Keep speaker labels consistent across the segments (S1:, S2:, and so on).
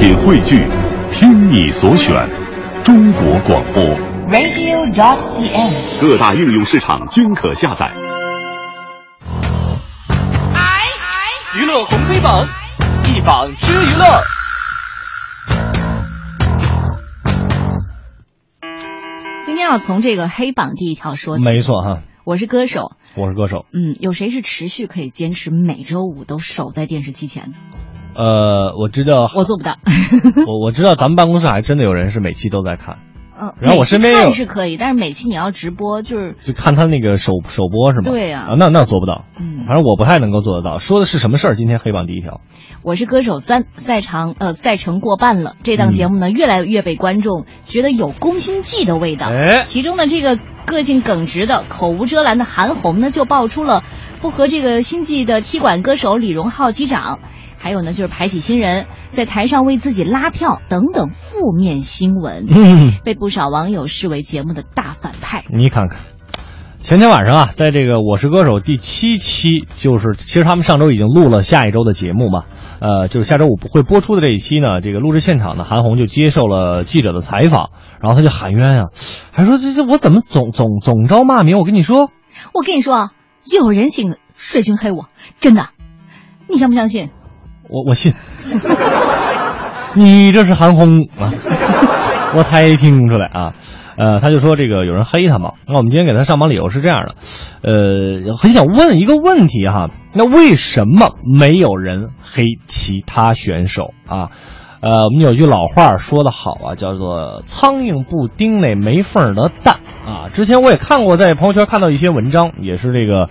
S1: 品汇聚，听你所选，中国广播。
S2: radio.dot.cn，。
S1: 各大应用市场均可下载。
S3: 娱乐红黑榜，一榜知娱乐。
S4: 今天要从这个黑榜第一条说起。
S5: 没错哈，
S4: 我是歌手。
S5: 我是歌手。
S4: 嗯，有谁是持续可以坚持每周五都守在电视机前的？
S5: 呃，我知道，
S4: 我做不到。
S5: 我我知道咱们办公室还真的有人是每期都在看，
S4: 嗯，
S5: 然后我身边有
S4: 看是可以，但是每期你要直播，就是
S5: 就看他那个首首播是吗？
S4: 对呀
S5: 啊，那那做不到。
S4: 嗯
S5: 反正我不太能够做得到。说的是什么事儿？今天黑榜第一条，
S4: 我是歌手三赛场呃赛程过半了，这档节目呢、
S5: 嗯
S4: 越来越被观众觉得有宫心计的味道。
S5: 哎
S4: 其中呢这个个性耿直的、口无遮拦的韩红呢就爆出了不和这个星际的踢馆歌手李荣浩击掌，还有呢就是排挤新人，在台上为自己拉票等等负面新闻，
S5: 嗯，
S4: 被不少网友视为节目的大反派。
S5: 你看看，前天晚上啊，在这个《我是歌手》第七期，就是其实他们上周已经录了下一周的节目嘛，呃，就是下周五会播出的这一期呢，这个录制现场呢，韩红就接受了记者的采访，然后他就喊冤啊，还说这这我怎么总总总招骂名？我跟你说，
S4: 我跟你说啊，有人请水军黑我，真的，你相不相信？
S5: 我我信，你这是韩红啊，我才听出来啊。呃，他就说这个有人黑他嘛，那我们今天给他上榜理由是这样的，呃，很想问一个问题哈，那为什么没有人黑其他选手啊？呃，我们有句老话说得好啊，叫做“苍蝇不叮那没缝的蛋”啊。之前我也看过，在朋友圈看到一些文章，也是这个，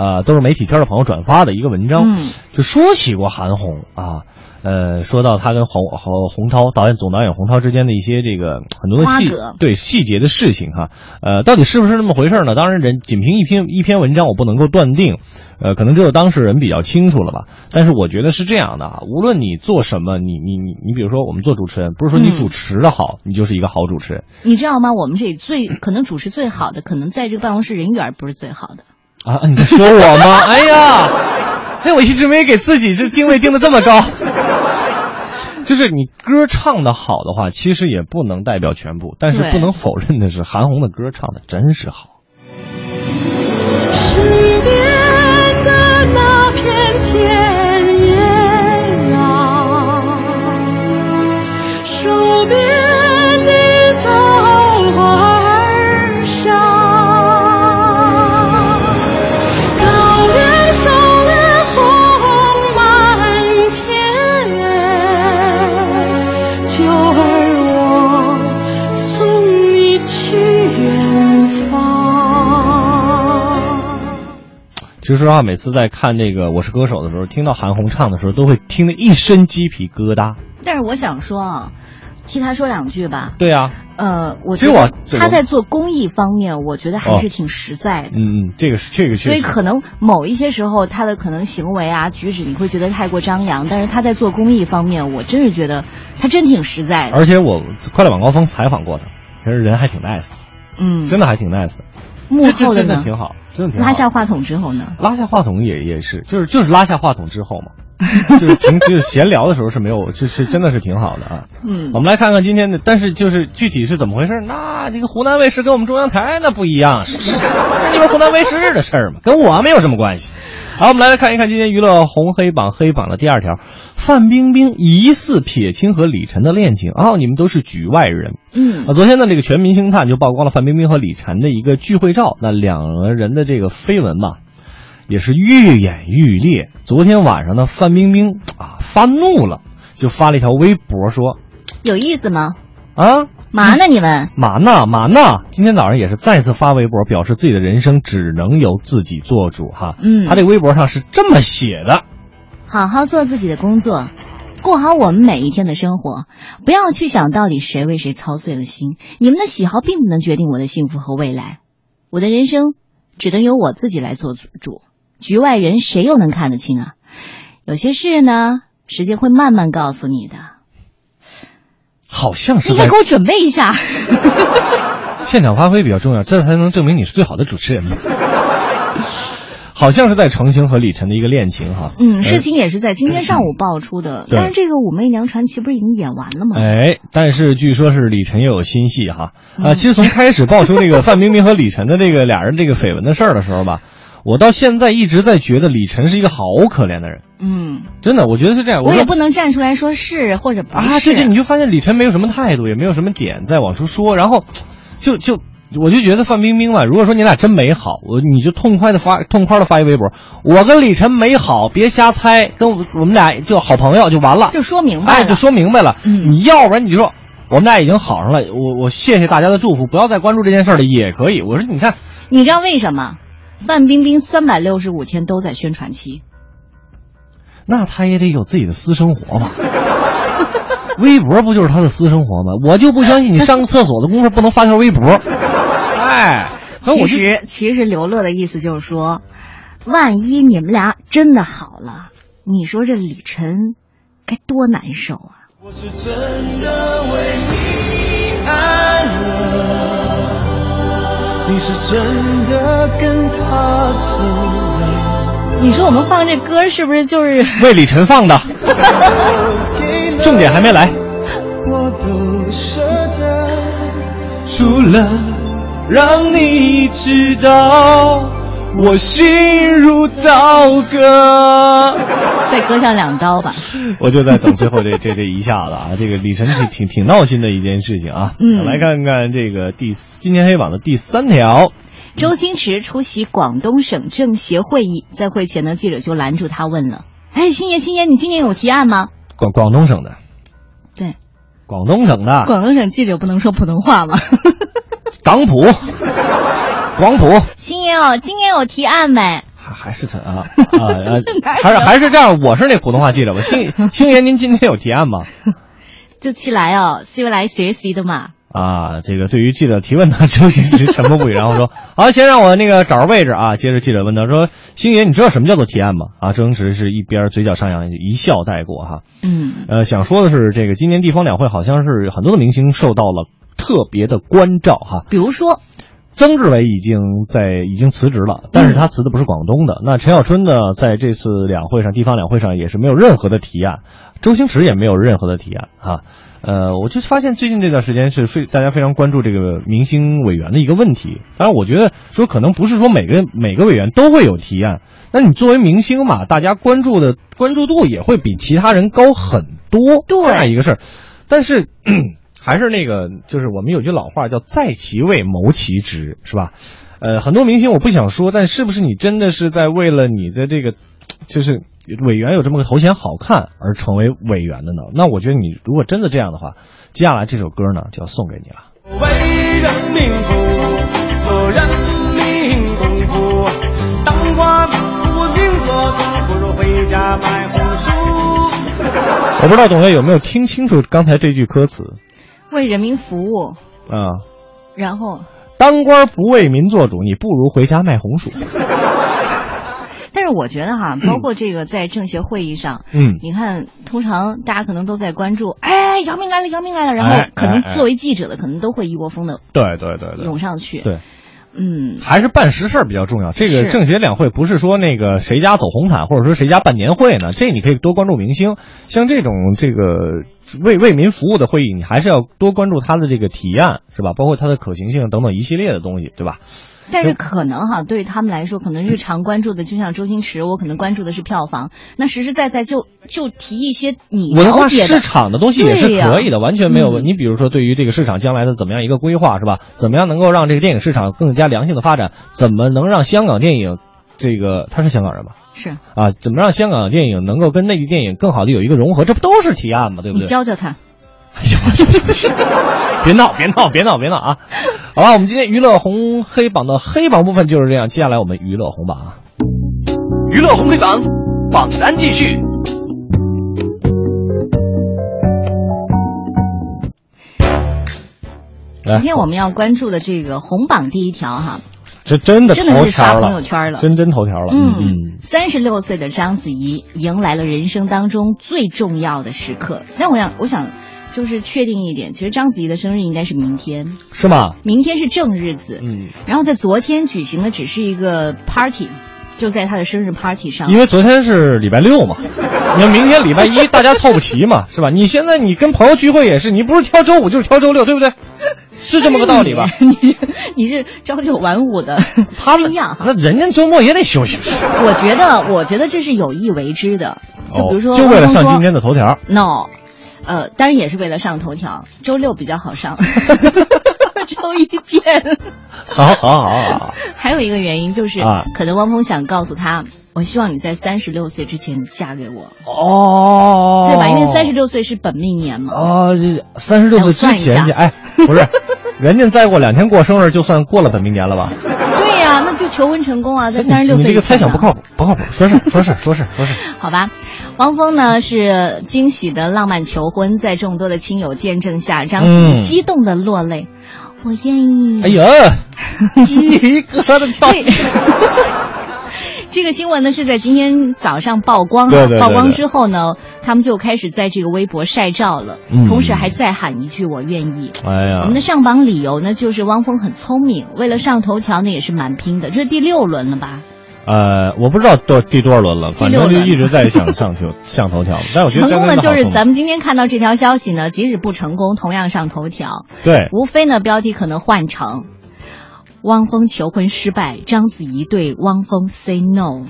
S5: 呃，都是媒体圈的朋友转发的一个文章，
S4: 嗯
S5: 就说起过韩红啊，呃，说到他跟洪洪洪涛导演总导演洪涛之间的一些这个很多的细对细节的事情哈，呃，到底是不是那么回事呢？当然人仅凭一篇一篇文章我不能够断定，呃，可能只有当事人比较清楚了吧。但是我觉得是这样的啊，无论你做什么，你你你你比如说我们做主持人，不是说你
S4: 嗯
S5: 主持的好，你就是一个好主持人
S4: 你知道吗？我们这里最可能主持最好的，可能在这个办公室人缘不是最好的。
S5: 啊！你在说我吗？哎呀，哎，我一直没给自己这定位定的这么高。就是你歌唱的好的话，其实也不能代表全部，但是不能否认的是，韩红的歌唱的真是好。
S2: 身边的那片田野啊，手边的枣花
S5: 其实说实话，每次在看这个《我是歌手》的时候，听到韩红唱的时候，都会听得一身鸡皮疙瘩。
S4: 但是我想说啊，替他说两句吧。
S5: 对啊，
S4: 呃，我觉得他在做公益方面，我觉得还
S5: 哦
S4: 是挺实在的。
S5: 嗯嗯，这个是这个。
S4: 所以可能某一些时候他的可能行为啊举止你会觉得太过张扬，但是他在做公益方面，我真是觉得他真挺实在的。
S5: 而且我快乐晚高峰采访过他，其实人还挺 nice 的，
S4: 嗯，
S5: 真的还挺 nice 的。
S4: 幕后的呢，
S5: 真的挺好，真的挺好。
S4: 拉下话筒之后呢，
S5: 拉下话筒也也是，就是就是拉下话筒之后嘛，就是平就是闲聊的时候是没有，就是真的是挺好的啊。
S4: 嗯
S5: 我，们来看看今天的，但是就是具体是怎么回事？那这个湖南卫视跟我们中央台那不一样，是不是？你们湖南卫视的事儿嘛，跟我没有什么关系。好，我们来看一看今天娱乐红黑榜黑榜的第二条，范冰冰疑似撇清和李晨的恋情哦，你们都是局外人。
S4: 嗯
S5: 啊，昨天呢，这个全民星探就曝光了范冰冰和李晨的一个聚会照，那两个人的这个绯闻嘛，也是愈演愈烈。昨天晚上呢，范冰冰啊发怒了，就发了一条微博说
S4: 有意思吗？
S5: 啊。
S4: 嘛呢你们？
S5: 嘛呢嘛呢？今天早上也是再次发微博，表示自己的人生只能由自己做主哈。
S4: 嗯
S5: 他这个微博上是这么写的：
S4: 好好做自己的工作，过好我们每一天的生活，不要去想到底谁为谁操碎了心。你们的喜好并不能决定我的幸福和未来，我的人生只能由我自己来做主。局外人谁又能看得清啊？有些事呢，时间会慢慢告诉你的。
S5: 好像是在
S4: 你应该给我准备一下。
S5: 现场发挥比较重要，这才能证明你是最好的主持人嘛。好像是在澄清和李晨的一个恋情哈。
S4: 嗯，事情也是在今天上午爆出的，
S5: 对
S4: 但是这个《武媚娘传奇》不是已经演完了吗？
S5: 哎，但是据说是李晨又有新戏哈。
S4: 嗯
S5: 啊，其实从开始爆出那个范冰冰和李晨的这个俩人这个绯闻的事儿的时候吧，我到现在一直在觉得李晨是一个好可怜的人，
S4: 嗯，
S5: 真的，我觉得是这样。说
S4: 我也不能站出来说是或者不是
S5: 啊，
S4: 是。
S5: 对对，你就发现李晨没有什么态度，也没有什么点在往出说，然后就就我就觉得范冰冰吧，如果说你俩真没好，我你就痛快的发痛快的发一微博，我跟李晨没好，别瞎猜，跟我我们俩就好朋友就完了，
S4: 就说明白了，
S5: 哎，就说明白了。
S4: 嗯
S5: 你要不然你就说我们俩已经好上了，我我谢谢大家的祝福，不要再关注这件事了也可以。我说你看，
S4: 你知道为什么？范冰冰三百六十五天都在宣传期，
S5: 那他也得有自己的私生活吧。微博不就是他的私生活吗？我就不相信你上个厕所的功夫不能发条微博。哎，
S4: 其实其实刘乐的意思就是说，万一你们俩真的好了，你说这李晨该多难受啊！
S6: 我是真的为你是真的跟他走了。
S4: 你说我们放这歌是不是就是？
S5: 为李晨放的，重点还没来。
S6: 我都舍得，除了让你知道我心如刀割。
S4: 再割上两刀吧。
S5: 我就在等最后这这这一下子啊，这个李晨挺挺挺闹心的一件事情啊。
S4: 嗯
S5: 来看看这个第今天黑榜的第三条。
S4: 周星驰出席广东省政协会议，在会前呢，记者就拦住他问了：“哎，星爷，星爷，你今年有提案吗
S5: 广广东省的，？”
S4: 对，
S5: 广东省的
S4: 广东省记者不能说普通话吗？
S5: 港普，广普，
S4: 星爷哦，今年有提案没？
S5: 还还是他啊啊啊，还是 还是这样，我是那普通话记者吧。星 星爷，您今天有提案吗？
S4: 就起来哦，是来学习的嘛。
S5: 啊，这个对于记者提问呢，周星驰沉默不语，然后说：“好，先让我那个找着位置啊。”接着记者问他说：“星爷，你知道什么叫做提案吗？”啊，周星驰是一边嘴角上扬，一笑带过哈。
S4: 嗯，
S5: 呃，想说的是，这个今年地方两会好像是很多的明星受到了特别的关照哈。
S4: 比如说，
S5: 曾志伟已经在已经辞职了，但是他辞的不是广东的。那陈小春呢，在这次两会上，地方两会上也是没有任何的提案，周星驰也没有任何的提案啊。呃，我就发现最近这段时间是非大家非常关注这个明星委员的一个问题。当然，我觉得说可能不是说每个每个委员都会有提案，那你作为明星嘛，大家关注的关注度也会比其他人高很多，
S4: 对
S5: 这样一个事儿。但是。还是那个，就是我们有句老话叫“在其位谋其职”，是吧？呃，很多明星我不想说，但是不是你真的是在为了你的这个，就是委员有这么个头衔好看而成为委员的呢？那我觉得你如果真的这样的话，接下来这首歌呢就要送给你了。
S6: 为人民服务，做人民公仆，当官不为民做主，不如回家买红薯。
S5: 我不知道董爷有没有听清楚刚才这句歌词
S4: 为人民服务，
S5: 嗯？
S4: 然后，
S5: 当官不为民做主，你不如回家卖红薯。
S4: 但是我觉得哈，包括这个在政协会议上，
S5: 嗯
S4: 你看，通常大家可能都在关注，哎，姚明来了，姚明来了，然后
S5: 哎
S4: 可能作为记者的，可能都会一窝蜂的
S5: 对对对对，
S4: 涌上去。
S5: 对。
S4: 嗯，
S5: 还是办实事儿比较重要。这个政协两会不是说那个谁家走红毯，或者说谁家办年会呢？这你可以多关注明星。像这种这个为为民服务的会议，你还是要多关注它的这个提案，是吧？包括它的可行性等等一系列的东西，对吧？
S4: 但是可能哈，对于他们来说，可能日常关注的，就像周星驰，我可能关注的是票房，那实实在在就就提一些你
S5: 文化
S4: 了解的
S5: 市场的东西也是可以的，完全没有问。
S4: 嗯
S5: 你比如说，对于这个市场将来的怎么样一个规划，是吧？怎么样能够让这个电影市场更加良性的发展？怎么能让香港电影这个他是香港人吧？
S4: 是
S5: 啊，怎么让香港电影能够跟内地电影更好的有一个融合？这不都是提案吗？对不
S4: 你
S5: 对？
S4: 教教他。
S5: 哎呦，别闹，别闹，别闹，别闹啊！好吧，我们今天娱乐红黑榜的黑榜部分就是这样，接下来我们娱乐红榜啊。
S3: 娱乐红黑榜，榜单继续。
S4: 今天我们要关注的这个红榜第一条哈，
S5: 这真的
S4: 真的
S5: 头
S4: 是刷朋友圈了
S5: 真真头条了。
S4: 嗯，三十六岁的章子怡迎来了人生当中最重要的时刻。但我想，我想就是确定一点，其实章子怡的生日应该是明天，
S5: 是吗？
S4: 明天是正日子。
S5: 嗯，
S4: 然后在昨天举行的只是一个 party，就在他的生日 party 上
S5: 因。为昨天是礼拜六嘛，你看明天礼拜一大家凑不齐嘛，是吧？你现在你跟朋友聚会也是，你不是挑周五就是挑周六，对不对？是这么个道理吧？
S4: 你是你是朝九晚五的，
S5: 他
S4: 不一样哈。
S5: 那人家周末也得休息。
S4: 我觉得，我觉得这是有意为之的。就比如说，
S5: 哦就为了上今天的头条。
S4: No，呃，当然也是为了上头条。周六比较好上，周一见。
S5: 好好好好好，
S4: 还有一个原因就是，
S5: 啊
S4: 可能汪峰想告诉他，我希望你在三十六岁之前嫁给我，
S5: 哦，
S4: 对吧？因为三十六岁是本命年嘛。
S5: 哦，三十六岁之前去，哎，不是，人家再过两天过生日，就算过了本命年了吧？
S4: 那就求婚成功啊，在三十六岁以
S5: 你这个猜想不靠谱，不靠谱，说事说事说事说事，
S4: 好吧，汪峰呢是惊喜的浪漫求婚，在众多的亲友见证下，张子怡
S5: 嗯
S4: 激动的落泪。我愿意。
S5: 哎呀，鸡皮疙瘩跳。
S4: 这这个新闻呢是在今天早上曝光啊，
S5: 对对对
S4: 曝光之后呢，他们就开始在这个微博晒照了，
S5: 嗯。
S4: 同时还再喊一句“我愿意”。
S5: 哎呀。
S4: 我们的上榜理由呢，就是汪峰很聪明，为了上头条呢也是蛮拼的，这是第六轮了吧？
S5: 呃，我不知道多第多少轮了，反正就一直在想上头 上头条，但我觉得
S4: 成功的就是咱
S5: 们
S4: 们今天看到这条消息呢，即使不成功，同样上头条。
S5: 对。
S4: 无非呢标题可能换成“汪峰求婚失败，章子怡对汪峰 say no”。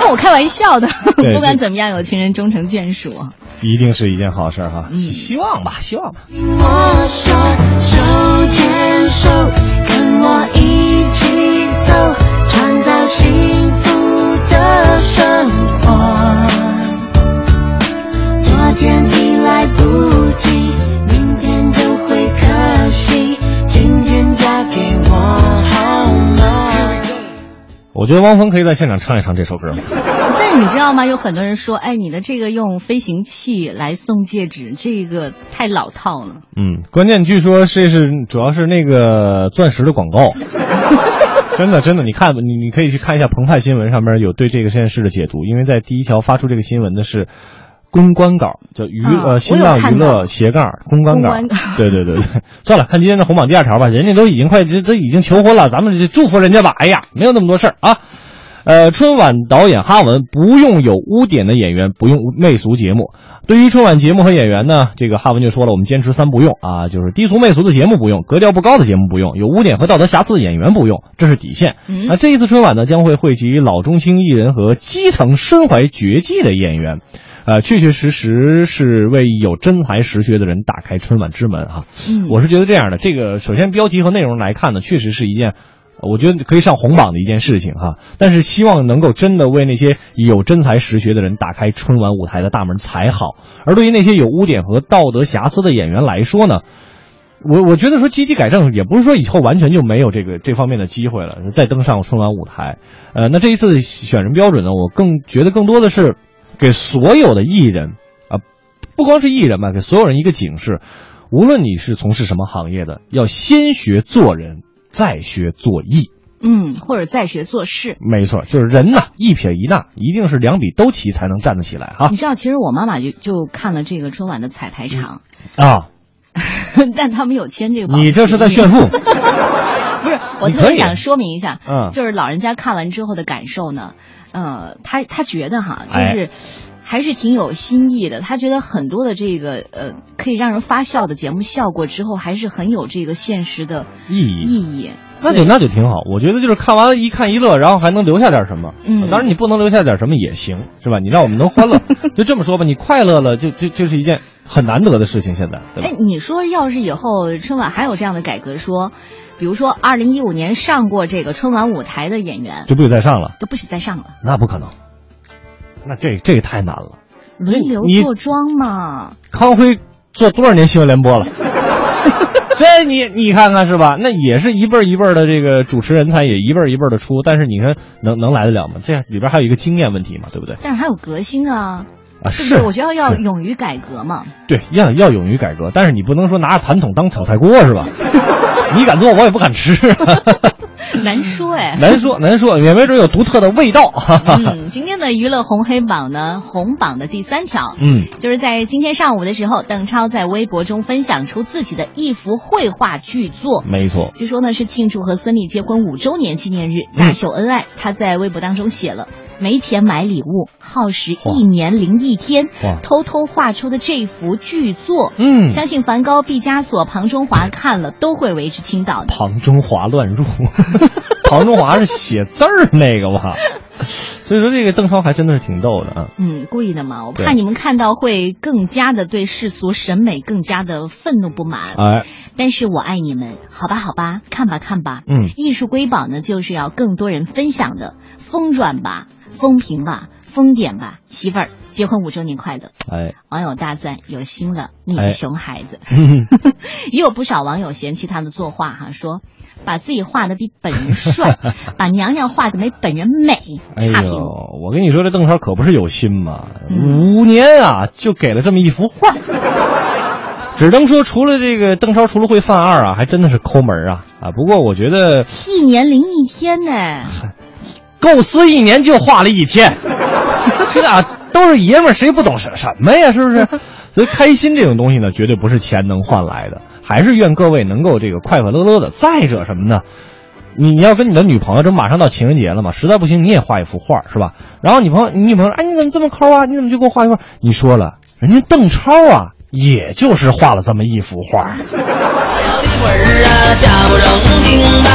S4: 那 我开玩笑的，不管怎么样，有情人终成眷属。
S5: 一定是一件好事儿哈，
S4: 嗯
S5: 希望吧，希望吧。
S2: 我说手牵手，跟我一起走，创造幸福的生活。昨天已来不及，我
S5: 觉得汪峰可以在现场唱一唱这首歌。
S4: 但是你知道吗？有很多人说，哎，你的这个用飞行器来送戒指，这个太老套了。
S5: 嗯，关键据说这是主要是那个钻石的广告。真的，真的，你看，你你可以去看一下澎湃新闻上面有对这个实验室的解读，因为在第一条发出这个新闻的是公关稿，叫娱、
S4: 啊
S5: 呃新浪娱乐斜杠公关稿。
S4: 公关稿
S5: 对对对对，算了，看今天的红榜第二条吧，人家都已经快这都已经求婚了，咱们就祝福人家吧。哎呀，没有那么多事儿啊。呃，春晚导演哈文不用有污点的演员，不用媚俗节目。对于春晚节目和演员呢，这个哈文就说了，我们坚持三不用啊，就是低俗媚俗的节目不用，格调不高的节目不用，有污点和道德瑕疵的演员不用，这是底线。
S4: 嗯
S5: 那这一次春晚呢，将会汇集老中青艺人和基层身怀绝技的演员。呃，确确实实是为有真才实学的人打开春晚之门啊！
S4: 嗯
S5: 我是觉得这样的，这个首先标题和内容来看呢，确实是一件，呃我觉得可以上红榜的一件事情哈。但是希望能够真的为那些有真才实学的人打开春晚舞台的大门才好。而对于那些有污点和道德瑕疵的演员来说呢，我我觉得说积极改正，也不是说以后完全就没有这个这方面的机会了，再登上春晚舞台。呃，那这一次选人标准呢，我更觉得更多的是给所有的艺人啊、不光是艺人吧，给所有人一个警示：无论你是从事什么行业的，要先学做人，再学做艺。
S4: 嗯，或者再学做事。
S5: 没错，就是人呐，一撇一捺，一定是两笔都齐才能站得起来哈
S4: 你知道，其实我妈妈就就看了这个春晚的彩排场，
S5: 啊！
S4: 但他没有签这个
S5: 你这是在炫富？
S4: 我特别想说明一下，
S5: 嗯
S4: 就是老人家看完之后的感受呢，呃，他他觉得哈，就
S5: 哎
S4: 是。还是挺有新意的，他觉得很多的这个呃可以让人发笑的节目效果之后，还是很有这个现实的
S5: 意义
S4: 意义。
S5: 那就那就挺好，我觉得就是看完了一看一乐，然后还能留下点什么。
S4: 嗯
S5: 当然你不能留下点什么也行，是吧？你让我们能欢乐，就这么说吧，你快乐了，就就就是一件很难得的事情。现在，
S4: 哎，？你说要是以后春晚还有这样的改革说，比如说二零一五年上过这个春晚舞台的演员
S5: 就不许再上了，
S4: 都不许再上了，
S5: 那不可能，那这这个太难了。
S4: 轮流
S5: 你
S4: 坐庄嘛。
S5: 康辉做多少年新闻联播了？这你你看看是吧？那也是一辈儿一辈儿的这个主持人才也一辈儿一辈儿的出，但是你看能能来得了吗？这里边还有一个经验问题嘛，对不对？
S4: 但是还有革新啊，
S5: 啊，
S4: 对不？
S5: 是，
S4: 我觉得要勇于改革嘛。
S5: 对，要要勇于改革，但是你不能说拿着盘桶当炒菜锅是吧？你敢做，我也不敢吃。
S4: 难说哎。
S5: 难 说难说，也没准有独特的味道。
S4: 嗯，今天的娱乐红黑榜呢，红榜的第三条，
S5: 嗯，
S4: 就是在今天上午的时候，邓超在微博中分享出自己的一幅绘画巨作。
S5: 没错，
S4: 据说呢是庆祝和孙俪结婚五周年纪念日，
S5: 嗯
S4: 大秀恩爱。他在微博当中写了。没钱买礼物，耗时一年零一天，偷偷画出的这幅巨作，
S5: 嗯，
S4: 相信梵高、毕加索、庞中华看了都会为之倾倒的。
S5: 庞中华乱入，庞中华是写字儿那个吧？所以说这个邓超还真的是挺逗的啊。
S4: 嗯，故意的嘛，我怕你们看到会更加的对世俗审美更加的愤怒不满。
S5: 哎，
S4: 但是我爱你们，好吧，好吧，看吧，看吧。
S5: 嗯，
S4: 艺术瑰宝呢，就是要更多人分享的，疯转吧。风评吧，风点吧，媳妇儿结婚五周年快乐！
S5: 哎，
S4: 网友大赞有心了，你的熊孩子。
S5: 哎、
S4: 也有不少网友嫌弃他的作画哈，说把自己画的比本人帅，把娘娘画的没本人美，差评。
S5: 哎、我跟你说，这邓超可不是有心嘛，嗯、五年啊就给了这么一幅画。只能说，除了这个邓超，除了会犯二啊，还真的是抠门啊啊！不过我觉得
S4: 一年零一天呢。
S5: 构思一年就画了一天，这啊都是爷们儿，谁不懂什什么呀？是不是？所以开心这种东西呢，绝对不是钱能换来的，还是愿各位能够这个快快乐乐的。再者什么呢？你你要跟你的女朋友，这马上到情人节了嘛，实在不行你也画一幅画是吧？然后女朋友，你女朋友，哎，你怎么这么抠啊？你怎么就给我画一幅？你说了，人家邓超啊，也就是画了这么一幅画。
S7: 会儿啊，假不正经吧，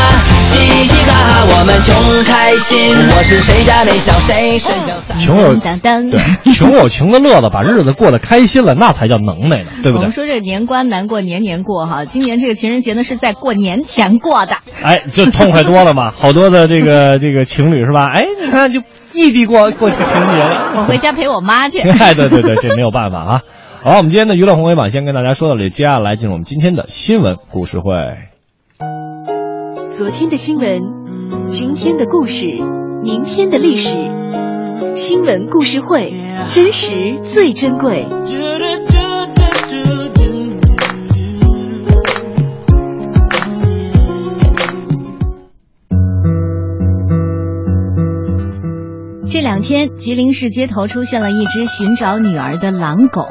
S7: 嘻嘻哈哈，我们穷开心。我是谁家那小谁，身上三
S5: 穷有
S4: 当当
S5: 对，穷有穷的乐子，把日子过得开心了，那才叫能耐呢，对不对？
S4: 我们说这年关难过年年过哈，今年这个情人节呢是在过年前过的，
S5: 哎，就痛快多了嘛。好多的这个这个情侣是吧？哎，你看就异地过过情人节了。
S4: 我回家陪我妈去。
S5: 哎，对对对，这没有办法啊。好，我们今天的娱乐红黑榜先跟大家说到这里，接下来进入我们今天的新闻故事会。
S8: 昨天的新闻，今天的故事，明天的历史，新闻故事会，真实最珍贵。
S4: 这两天，吉林市街头出现了一只寻找女儿的狼狗。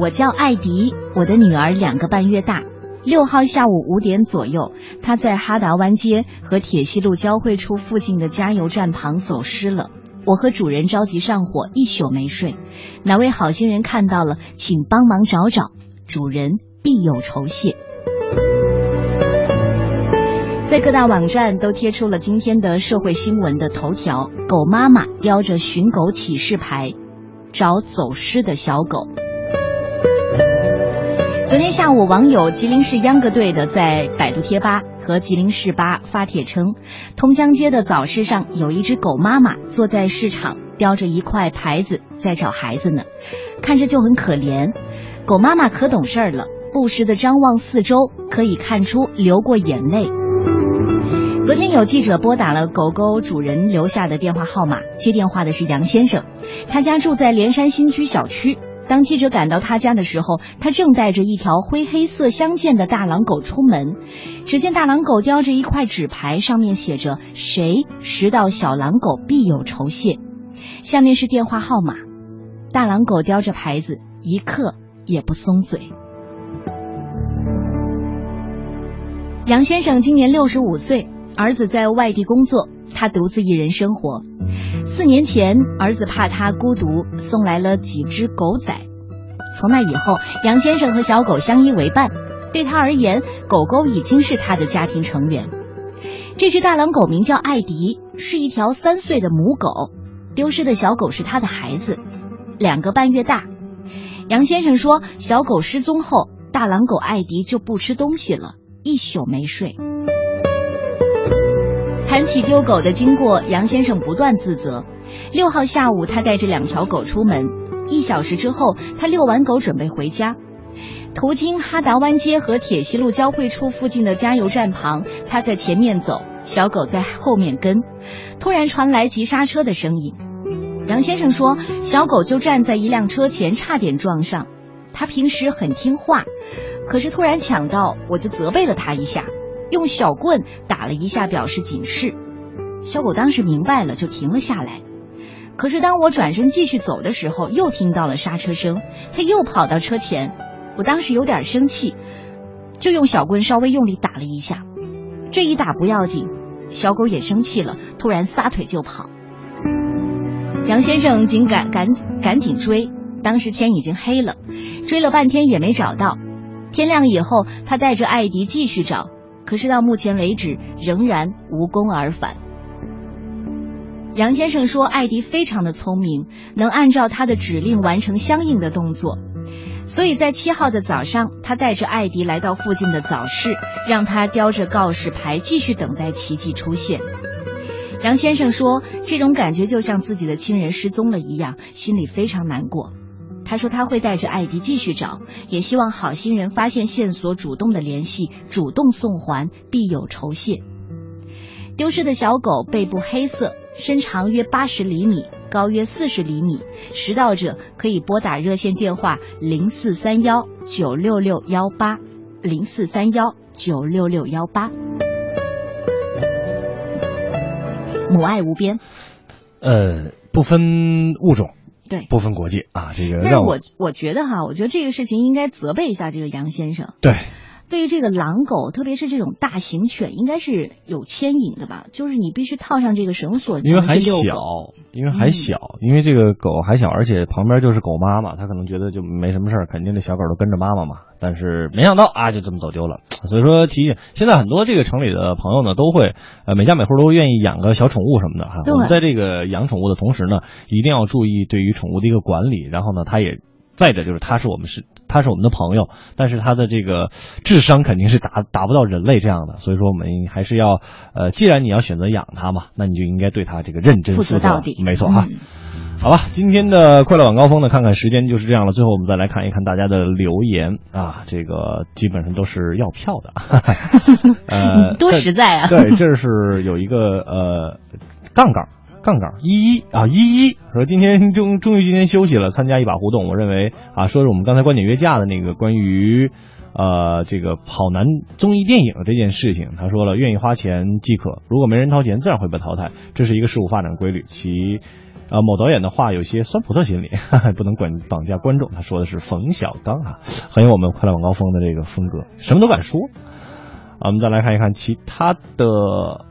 S4: 我叫艾迪，我的女儿两个半月大。六号下午五点左右，他在哈达湾街和铁西路交汇处附近的加油站旁走失了。我和主人着急上火，一宿没睡。哪位好心人看到了，请帮忙找找，主人必有酬谢。在各大网站都贴出了今天的社会新闻的头条：狗妈妈叼着寻狗启事牌，找走失的小狗。下午，网友吉林市秧歌队的在百度贴吧和吉林市吧发帖称，通江街的早市上有一只狗妈妈坐在市场，叼着一块牌子在找孩子呢，看着就很可怜。狗妈妈可懂事儿了，不时的张望四周，可以看出流过眼泪。昨天有记者拨打了狗狗主人留下的电话号码，接电话的是杨先生，他家住在连山新居小区。当记者赶到他家的时候，他正带着一条灰黑色相间的大狼狗出门。只见大狼狗叼着一块纸牌，上面写着“谁拾到小狼狗必有酬谢”，下面是电话号码。大狼狗叼着牌子，一刻也不松嘴。杨先生今年六十五岁，儿子在外地工作，他独自一人生活。四年前，儿子怕他孤独，送来了几只狗仔。从那以后，杨先生和小狗相依为伴。对他而言，狗狗已经是他的家庭成员。这只大狼狗名叫艾迪，是一条三岁的母狗。丢失的小狗是他的孩子，两个半月大。杨先生说，小狗失踪后，大狼狗艾迪就不吃东西了，一宿没睡。谈起丢狗的经过，杨先生不断自责。六号下午，他带着两条狗出门，一小时之后，他遛完狗准备回家。途经哈达湾街和铁西路交汇处附近的加油站旁，他在前面走，小狗在后面跟。突然传来急刹车的声音。杨先生说，小狗就站在一辆车前，差点撞上。他平时很听话，可是突然抢道，我就责备了他一下。用小棍打了一下表示警示。小狗当时明白了，就停了下来。可是当我转身继续走的时候，又听到了刹车声，它又跑到车前。我当时有点生气，就用小棍稍微用力打了一下。这一打不要紧，小狗也生气了，突然撒腿就跑。杨先生紧赶赶赶紧追，当时天已经黑了，追了半天也没找到。天亮以后，他带着艾迪继续找，可是到目前为止仍然无功而返。杨先生说，艾迪非常的聪明，能按照他的指令完成相应的动作，所以在七号的早上，他带着艾迪来到附近的早市，让他叼着告示牌继续等待奇迹出现。杨先生说，这种感觉就像自己的亲人失踪了一样，心里非常难过。他说他会带着艾迪继续找，也希望好心人发现线索，主动的联系，主动送还，必有酬谢。丢失的小狗背部黑色，身长约八十厘米，高约四十厘米。拾到者可以拨打热线电话零四三幺九六六幺八零四三幺九六六幺八。母爱无边，
S5: 呃，不分物种，
S4: 对，
S5: 不分国界啊，这个
S4: 但是
S5: 让
S4: 我我觉得哈，我觉得这个事情应该责备一下这个杨先生。
S5: 对
S4: 对于这个狼狗，特别是这种大型犬，应该是有牵引的吧？就是你必须套上这个绳索，
S5: 因为还小。，因为还小，因为这个狗还小，而且旁边就是狗妈妈，它可能觉得就没什么事儿，肯定这小狗都跟着妈妈嘛。但是没想到啊，就这么走丢了。所以说提醒，现在很多这个城里的朋友呢，都会呃每家每户都愿意养个小宠物什么的哈。我们在这个养宠物的同时呢，一定要注意对于宠物的一个管理，然后呢，它也。再者就是，它是我们是它是我们的朋友，但是他的这个智商肯定是达达不到人类这样的，所以说我们还是要呃，既然你要选择养它嘛，那你就应该对它这个认真
S4: 负
S5: 负
S4: 责到底，
S5: 没错哈。
S4: 嗯
S5: 好吧，今天的快乐晚高峰呢，看看时间就是这样了。最后我们再来看一看大家的留言啊，这个基本上都是要票的，呃，
S4: 多实在啊！
S5: 对，这是有一个呃杠杠杠杠一一啊一一说今天终终于今天休息了，参加一把互动。我认为啊，说是我们刚才观点约架的那个关于呃这个跑男综艺电影这件事情，他说了愿意花钱即可，如果没人掏钱，自然会被淘汰，这是一个事物发展规律。其呃，某导演的话有些酸葡萄心理，哈哈，不能管绑架观众。他说的是冯小刚啊，很有我们快乐晚高峰的这个风格，什么都敢说。啊，我们再来看一看其他的，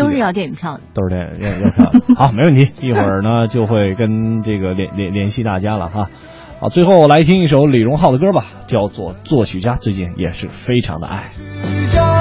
S4: 都是要电影票的。
S5: 都是电影要票的。好，没问题，一会儿呢就会跟这个联联联系大家了哈。好，最后来听一首李荣浩的歌吧，叫做《作曲家》，最近也是非常的爱。
S6: 家。